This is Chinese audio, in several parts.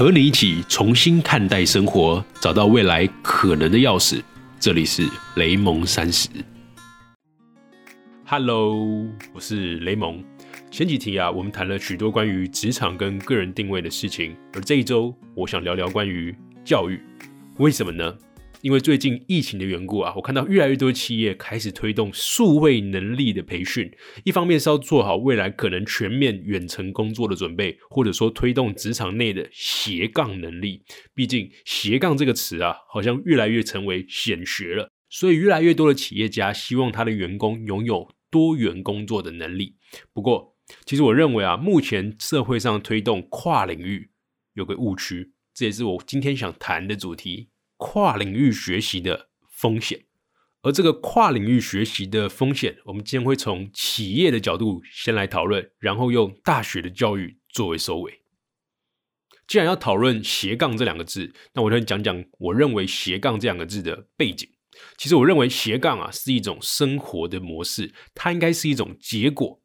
和你一起重新看待生活，找到未来可能的钥匙。这里是雷蒙三十。Hello，我是雷蒙。前几题啊，我们谈了许多关于职场跟个人定位的事情，而这一周我想聊聊关于教育。为什么呢？因为最近疫情的缘故啊，我看到越来越多企业开始推动数位能力的培训。一方面是要做好未来可能全面远程工作的准备，或者说推动职场内的斜杠能力。毕竟斜杠这个词啊，好像越来越成为显学了。所以越来越多的企业家希望他的员工拥有多元工作的能力。不过，其实我认为啊，目前社会上推动跨领域有个误区，这也是我今天想谈的主题。跨领域学习的风险，而这个跨领域学习的风险，我们今天会从企业的角度先来讨论，然后用大学的教育作为收尾。既然要讨论斜杠这两个字，那我就讲讲我认为斜杠这两个字的背景。其实我认为斜杠啊是一种生活的模式，它应该是一种结果。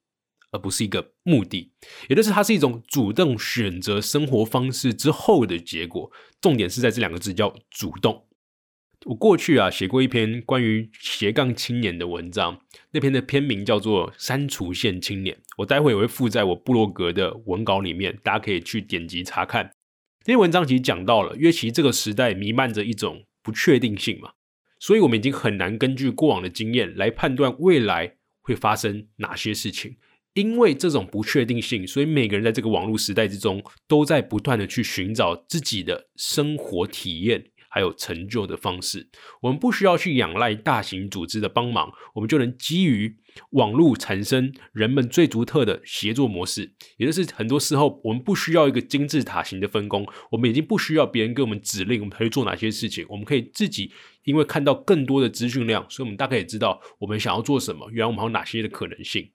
而不是一个目的，也就是它是一种主动选择生活方式之后的结果。重点是在这两个字叫主动。我过去啊写过一篇关于斜杠青年的文章，那篇的篇名叫做《删除线青年》。我待会也会附在我部落格的文稿里面，大家可以去点击查看。那篇文章其实讲到了，因为其实这个时代弥漫着一种不确定性嘛，所以我们已经很难根据过往的经验来判断未来会发生哪些事情。因为这种不确定性，所以每个人在这个网络时代之中，都在不断的去寻找自己的生活体验还有成就的方式。我们不需要去仰赖大型组织的帮忙，我们就能基于网络产生人们最独特的协作模式。也就是很多时候，我们不需要一个金字塔型的分工，我们已经不需要别人给我们指令，我们可以做哪些事情。我们可以自己，因为看到更多的资讯量，所以我们大概也知道我们想要做什么，原来我们还有哪些的可能性。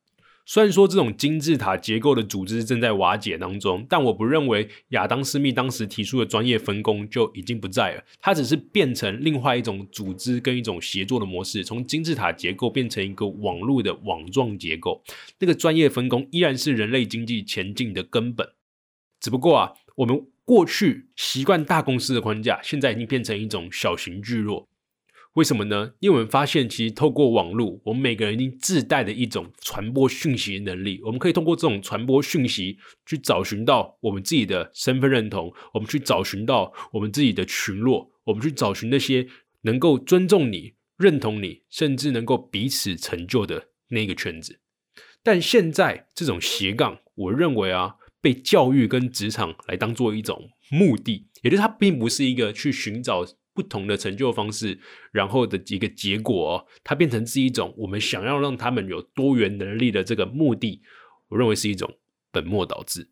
虽然说这种金字塔结构的组织正在瓦解当中，但我不认为亚当·斯密当时提出的专业分工就已经不在了。它只是变成另外一种组织跟一种协作的模式，从金字塔结构变成一个网络的网状结构。那个专业分工依然是人类经济前进的根本，只不过啊，我们过去习惯大公司的框架，现在已经变成一种小型聚落。为什么呢？因为我们发现，其实透过网络，我们每个人已经自带的一种传播讯息能力。我们可以通过这种传播讯息，去找寻到我们自己的身份认同，我们去找寻到我们自己的群落，我们去找寻那些能够尊重你、认同你，甚至能够彼此成就的那个圈子。但现在这种斜杠，我认为啊，被教育跟职场来当做一种目的，也就是它并不是一个去寻找。不同的成就方式，然后的一个结果，它变成是一种我们想要让他们有多元能力的这个目的。我认为是一种本末倒置。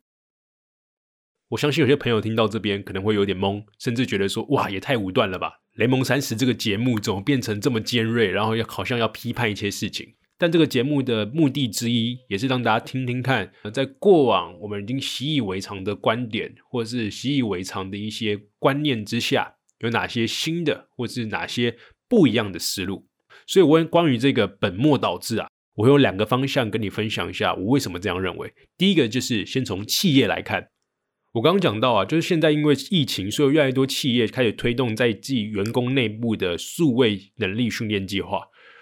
我相信有些朋友听到这边可能会有点懵，甚至觉得说：“哇，也太武断了吧！”雷蒙三十这个节目怎么变成这么尖锐，然后要好像要批判一些事情？但这个节目的目的之一，也是让大家听听看，在过往我们已经习以为常的观点，或者是习以为常的一些观念之下。有哪些新的，或是哪些不一样的思路？所以，我关于这个本末倒置啊，我有两个方向跟你分享一下，我为什么这样认为。第一个就是先从企业来看，我刚刚讲到啊，就是现在因为疫情，所以越来越多企业开始推动在自己员工内部的数位能力训练计划。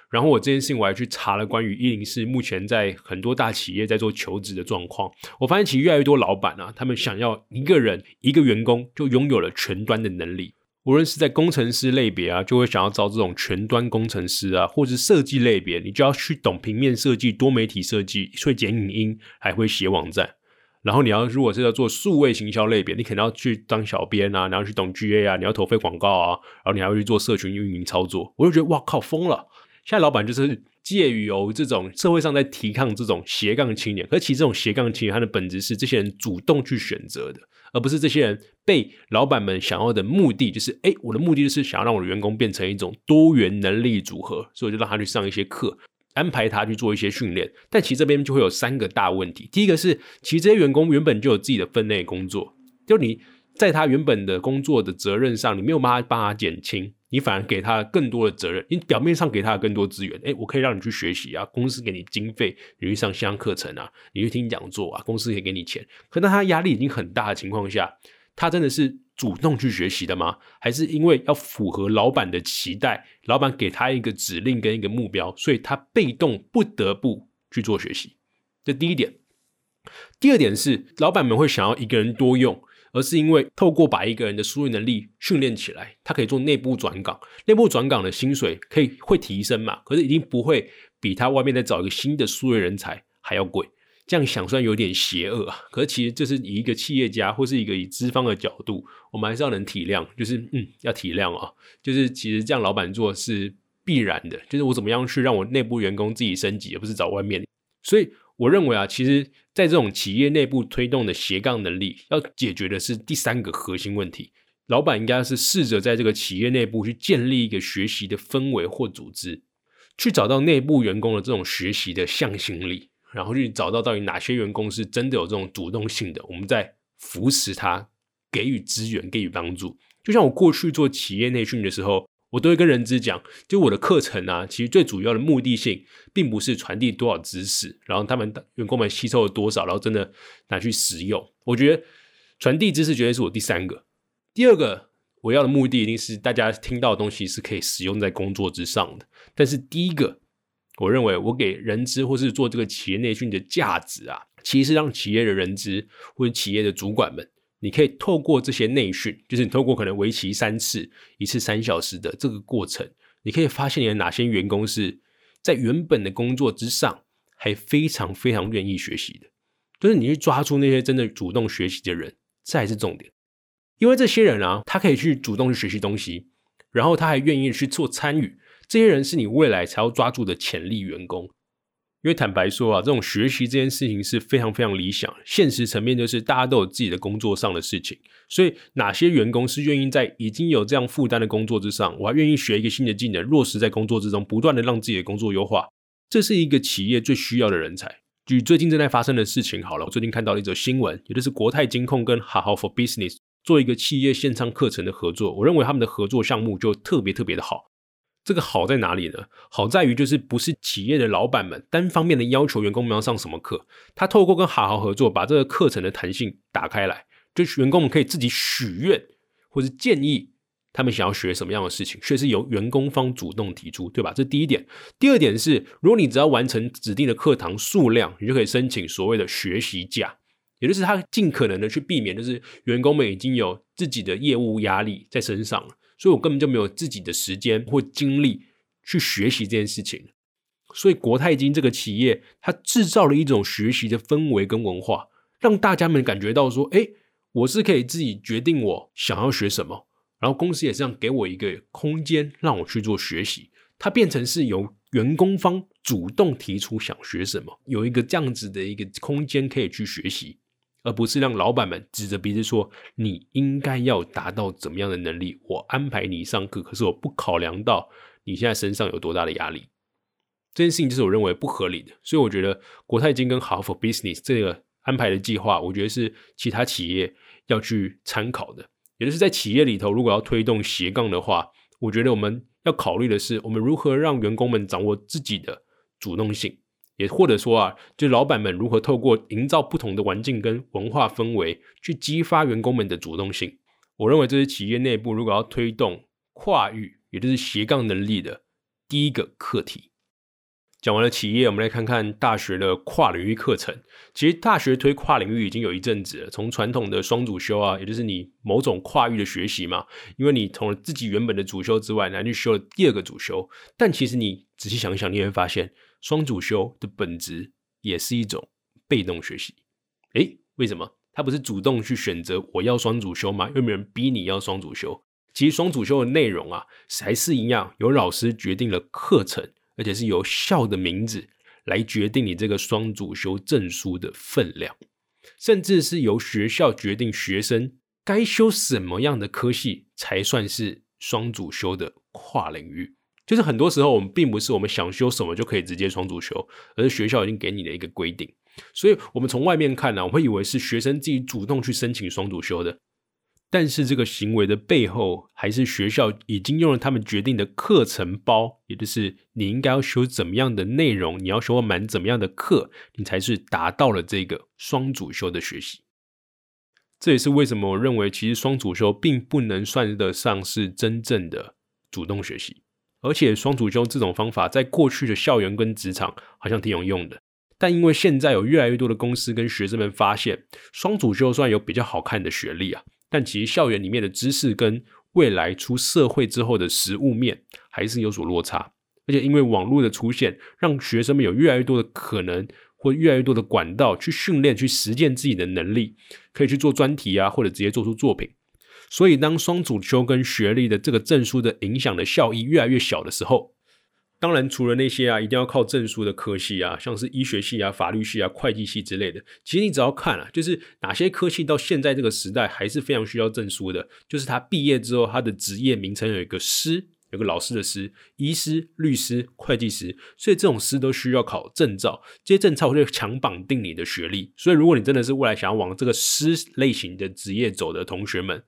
然后我这件事情我还去查了关于一零四目前在很多大企业在做求职的状况，我发现其实越来越多老板啊，他们想要一个人一个员工就拥有了全端的能力。无论是在工程师类别啊，就会想要招这种全端工程师啊，或者设计类别，你就要去懂平面设计、多媒体设计，会剪影音，还会写网站。然后你要如果是要做数位行销类别，你肯定要去当小编啊，然后去懂 GA 啊，你要投费广告啊，然后你还要去做社群运营操作。我就觉得哇靠，疯了！现在老板就是介于有这种社会上在提倡这种斜杠青年，可其实这种斜杠青年，它的本质是这些人主动去选择的。而不是这些人被老板们想要的目的，就是哎，我的目的就是想要让我的员工变成一种多元能力组合，所以我就让他去上一些课，安排他去做一些训练。但其实这边就会有三个大问题。第一个是，其实这些员工原本就有自己的分内工作，就你在他原本的工作的责任上，你没有办法帮他减轻。你反而给他更多的责任，你表面上给他更多资源，哎，我可以让你去学习啊，公司给你经费，你去上线上课程啊，你去听讲座啊，公司可以给你钱。可当他压力已经很大的情况下，他真的是主动去学习的吗？还是因为要符合老板的期待，老板给他一个指令跟一个目标，所以他被动不得不去做学习？这第一点。第二点是，老板们会想要一个人多用，而是因为透过把一个人的输入能力训练起来，他可以做内部转岗，内部转岗的薪水可以会提升嘛？可是一定不会比他外面再找一个新的输入人才还要贵。这样想虽然有点邪恶啊，可是其实这是以一个企业家或是一个以资方的角度，我们还是要能体谅，就是嗯，要体谅啊，就是其实这样老板做是必然的，就是我怎么样去让我内部员工自己升级，而不是找外面。所以我认为啊，其实。在这种企业内部推动的斜杠能力，要解决的是第三个核心问题。老板应该是试着在这个企业内部去建立一个学习的氛围或组织，去找到内部员工的这种学习的向心力，然后去找到到底哪些员工是真的有这种主动性的，我们在扶持他，给予资源，给予帮助。就像我过去做企业内训的时候。我都会跟人资讲，就我的课程啊，其实最主要的目的性，并不是传递多少知识，然后他们员工们吸收了多少，然后真的拿去使用。我觉得传递知识绝对是我第三个，第二个我要的目的一定是大家听到的东西是可以使用在工作之上的。但是第一个，我认为我给人资或是做这个企业内训的价值啊，其实是让企业的人资或者企业的主管们。你可以透过这些内训，就是你透过可能为期三次、一次三小时的这个过程，你可以发现你的哪些员工是在原本的工作之上还非常非常愿意学习的。就是你去抓住那些真的主动学习的人，这才是重点。因为这些人啊，他可以去主动去学习东西，然后他还愿意去做参与，这些人是你未来才要抓住的潜力员工。因为坦白说啊，这种学习这件事情是非常非常理想。现实层面就是大家都有自己的工作上的事情，所以哪些员工是愿意在已经有这样负担的工作之上，我还愿意学一个新的技能，落实在工作之中，不断的让自己的工作优化，这是一个企业最需要的人才。举最近正在发生的事情好了，我最近看到了一则新闻，也就是国泰金控跟好好 for business 做一个企业线上课程的合作，我认为他们的合作项目就特别特别的好。这个好在哪里呢？好在于就是不是企业的老板们单方面的要求员工们要上什么课，他透过跟好好合作，把这个课程的弹性打开来，就是员工们可以自己许愿或者建议他们想要学什么样的事情，却是由员工方主动提出，对吧？这第一点。第二点是，如果你只要完成指定的课堂数量，你就可以申请所谓的学习假，也就是他尽可能的去避免，就是员工们已经有自己的业务压力在身上了。所以我根本就没有自己的时间或精力去学习这件事情。所以国泰金这个企业，它制造了一种学习的氛围跟文化，让大家们感觉到说：“哎，我是可以自己决定我想要学什么，然后公司也是这样给我一个空间让我去做学习。”它变成是由员工方主动提出想学什么，有一个这样子的一个空间可以去学习。而不是让老板们指着鼻子说你应该要达到怎么样的能力，我安排你上课，可是我不考量到你现在身上有多大的压力，这件事情就是我认为不合理的。所以我觉得国泰金跟好 for business 这个安排的计划，我觉得是其他企业要去参考的。也就是在企业里头，如果要推动斜杠的话，我觉得我们要考虑的是，我们如何让员工们掌握自己的主动性。也或者说啊，就老板们如何透过营造不同的环境跟文化氛围，去激发员工们的主动性。我认为这是企业内部如果要推动跨域，也就是斜杠能力的第一个课题。讲完了企业，我们来看看大学的跨领域课程。其实大学推跨领域已经有一阵子了，从传统的双主修啊，也就是你某种跨域的学习嘛，因为你从自己原本的主修之外，来去修了第二个主修。但其实你仔细想一想，你会发现。双主修的本质也是一种被动学习，诶，为什么？他不是主动去选择我要双主修吗？又没有人逼你要双主修。其实双主修的内容啊，还是一样，由老师决定了课程，而且是由校的名字来决定你这个双主修证书的分量，甚至是由学校决定学生该修什么样的科系才算是双主修的跨领域。就是很多时候，我们并不是我们想修什么就可以直接双主修，而是学校已经给你的一个规定。所以，我们从外面看呢，我会以为是学生自己主动去申请双主修的。但是，这个行为的背后，还是学校已经用了他们决定的课程包，也就是你应该要修怎么样的内容，你要修满怎么样的课，你才是达到了这个双主修的学习。这也是为什么我认为，其实双主修并不能算得上是真正的主动学习。而且双主修这种方法，在过去的校园跟职场好像挺有用的。但因为现在有越来越多的公司跟学生们发现，双主修虽然有比较好看的学历啊，但其实校园里面的知识跟未来出社会之后的实物面还是有所落差。而且因为网络的出现，让学生们有越来越多的可能。或越来越多的管道去训练、去实践自己的能力，可以去做专题啊，或者直接做出作品。所以，当双主修跟学历的这个证书的影响的效益越来越小的时候，当然除了那些啊一定要靠证书的科系啊，像是医学系啊、法律系啊、会计系之类的，其实你只要看啊，就是哪些科系到现在这个时代还是非常需要证书的，就是他毕业之后他的职业名称有一个师。有个老师的师，医师、律师、会计师，所以这种师都需要考证照，这些证照会强绑定你的学历。所以，如果你真的是未来想要往这个师类型的职业走的同学们，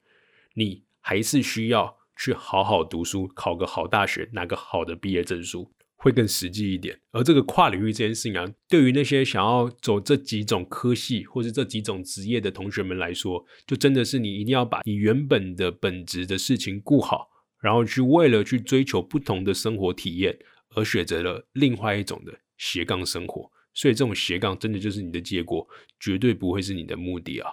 你还是需要去好好读书，考个好大学，拿个好的毕业证书，会更实际一点。而这个跨领域这件事情啊，对于那些想要走这几种科系或是这几种职业的同学们来说，就真的是你一定要把你原本的本职的事情顾好。然后去为了去追求不同的生活体验而选择了另外一种的斜杠生活，所以这种斜杠真的就是你的结果，绝对不会是你的目的啊。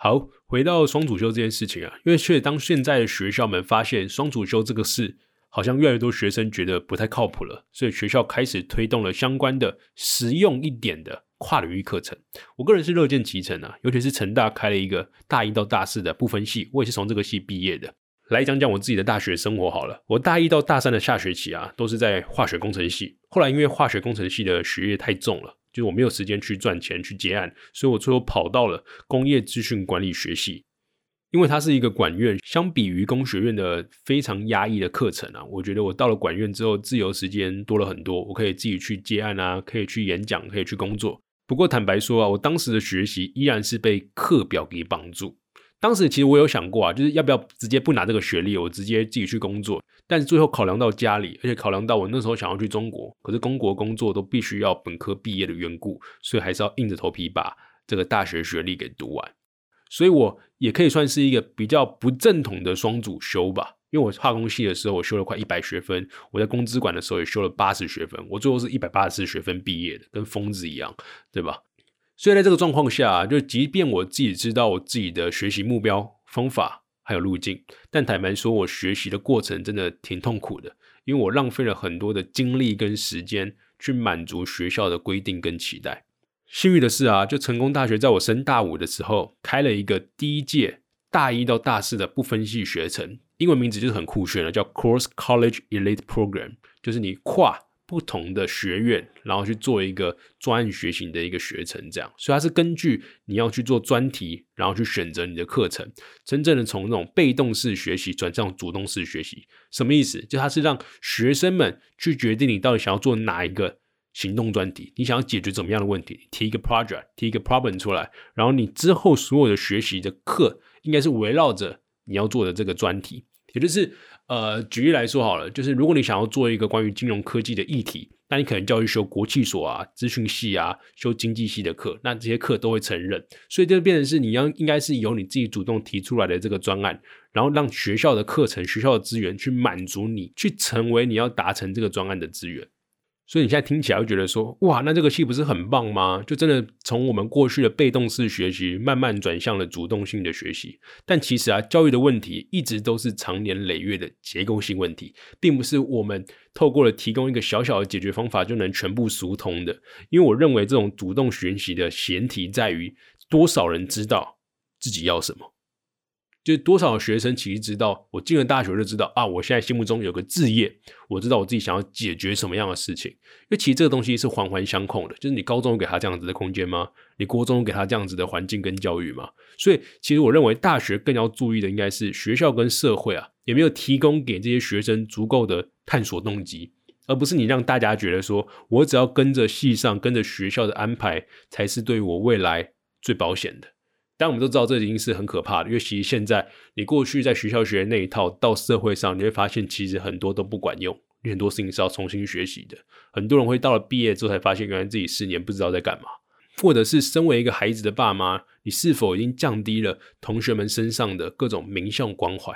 好，回到双主修这件事情啊，因为确实当现在的学校们发现双主修这个事好像越来越多学生觉得不太靠谱了，所以学校开始推动了相关的实用一点的跨领域课程。我个人是乐见其成啊，尤其是成大开了一个大一到大四的不分系，我也是从这个系毕业的。来讲讲我自己的大学生活好了。我大一到大三的下学期啊，都是在化学工程系。后来因为化学工程系的学业太重了，就是我没有时间去赚钱去结案，所以我最后跑到了工业资讯管理学系。因为它是一个管院，相比于工学院的非常压抑的课程啊，我觉得我到了管院之后，自由时间多了很多，我可以自己去接案啊，可以去演讲，可以去工作。不过坦白说啊，我当时的学习依然是被课表给绑住。当时其实我有想过啊，就是要不要直接不拿这个学历，我直接自己去工作。但是最后考量到家里，而且考量到我那时候想要去中国，可是中国工作都必须要本科毕业的缘故，所以还是要硬着头皮把这个大学学历给读完。所以我也可以算是一个比较不正统的双主修吧。因为我化工系的时候我修了快一百学分，我在工资管的时候也修了八十学分，我最后是一百八十四学分毕业的，跟疯子一样，对吧？所以在这个状况下，就即便我自己知道我自己的学习目标、方法还有路径，但坦白说，我学习的过程真的挺痛苦的，因为我浪费了很多的精力跟时间去满足学校的规定跟期待。幸运的是啊，就成功大学在我升大五的时候开了一个第一届大一到大四的不分系学程，英文名字就是很酷炫的，叫 Cross College Elite Program，就是你跨。不同的学院，然后去做一个专案学习的一个学程，这样，所以它是根据你要去做专题，然后去选择你的课程，真正的从那种被动式学习转向主动式学习，什么意思？就它是让学生们去决定你到底想要做哪一个行动专题，你想要解决怎么样的问题，提一个 project，提一个 problem 出来，然后你之后所有的学习的课应该是围绕着你要做的这个专题，也就是。呃，举例来说好了，就是如果你想要做一个关于金融科技的议题，那你可能就要去修国际所啊、资讯系啊、修经济系的课，那这些课都会承认，所以就变成是你要应该是由你自己主动提出来的这个专案，然后让学校的课程、学校的资源去满足你，去成为你要达成这个专案的资源。所以你现在听起来会觉得说，哇，那这个戏不是很棒吗？就真的从我们过去的被动式学习，慢慢转向了主动性的学习。但其实啊，教育的问题一直都是长年累月的结构性问题，并不是我们透过了提供一个小小的解决方法就能全部疏通的。因为我认为这种主动学习的前提在于多少人知道自己要什么。就多少学生其实知道，我进了大学就知道啊，我现在心目中有个志业，我知道我自己想要解决什么样的事情。因为其实这个东西是环环相扣的，就是你高中给他这样子的空间吗？你国中给他这样子的环境跟教育吗？所以其实我认为大学更要注意的应该是学校跟社会啊，有没有提供给这些学生足够的探索动机，而不是你让大家觉得说我只要跟着系上、跟着学校的安排，才是对我未来最保险的。但我们都知道，这已经是很可怕的，因为其实现在你过去在学校学的那一套，到社会上你会发现，其实很多都不管用，很多事情是要重新学习的。很多人会到了毕业之后才发现，原来自己四年不知道在干嘛。或者是身为一个孩子的爸妈，你是否已经降低了同学们身上的各种名校关怀？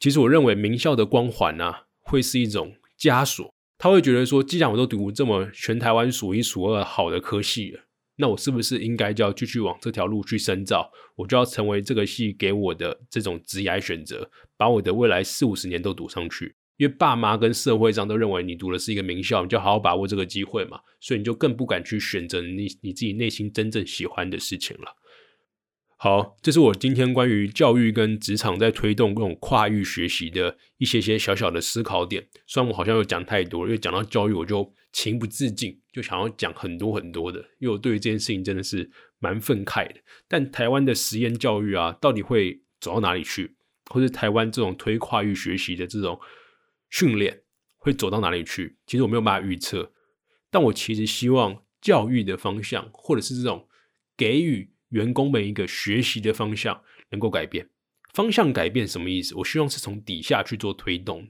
其实我认为名校的光环啊，会是一种枷锁。他会觉得说，既然我都读这么全台湾数一数二好的科系了，那我是不是应该就要继续往这条路去深造？我就要成为这个系给我的这种职业选择，把我的未来四五十年都读上去。因为爸妈跟社会上都认为你读的是一个名校，你就好好把握这个机会嘛，所以你就更不敢去选择你你自己内心真正喜欢的事情了。好，这是我今天关于教育跟职场在推动这种跨域学习的一些些小小的思考点。虽然我好像又讲太多，因为讲到教育我就情不自禁就想要讲很多很多的，因为我对于这件事情真的是蛮愤慨的。但台湾的实验教育啊，到底会走到哪里去？或是台湾这种推跨域学习的这种训练会走到哪里去？其实我没有办法预测。但我其实希望教育的方向，或者是这种给予。员工们一个学习的方向能够改变，方向改变什么意思？我希望是从底下去做推动，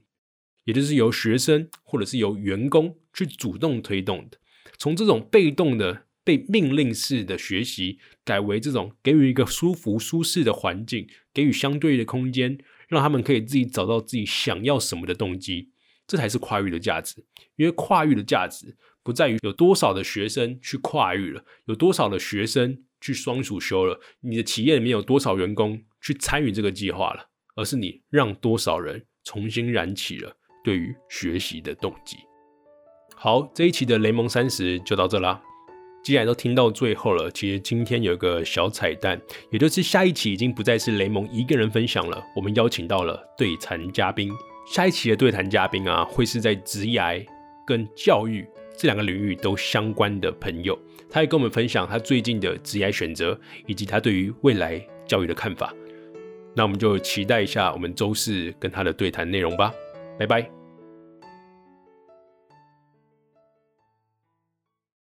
也就是由学生或者是由员工去主动推动的，从这种被动的被命令式的学习，改为这种给予一个舒服舒适的环境，给予相对的空间，让他们可以自己找到自己想要什么的动机，这才是跨域的价值。因为跨域的价值不在于有多少的学生去跨域了，有多少的学生。去双主修了，你的企业里面有多少员工去参与这个计划了？而是你让多少人重新燃起了对于学习的动机。好，这一期的雷蒙三十就到这啦。既然都听到最后了，其实今天有一个小彩蛋，也就是下一期已经不再是雷蒙一个人分享了，我们邀请到了对谈嘉宾。下一期的对谈嘉宾啊，会是在职涯跟教育这两个领域都相关的朋友。他还跟我们分享他最近的职业选择，以及他对于未来教育的看法。那我们就期待一下我们周四跟他的对谈内容吧。拜拜。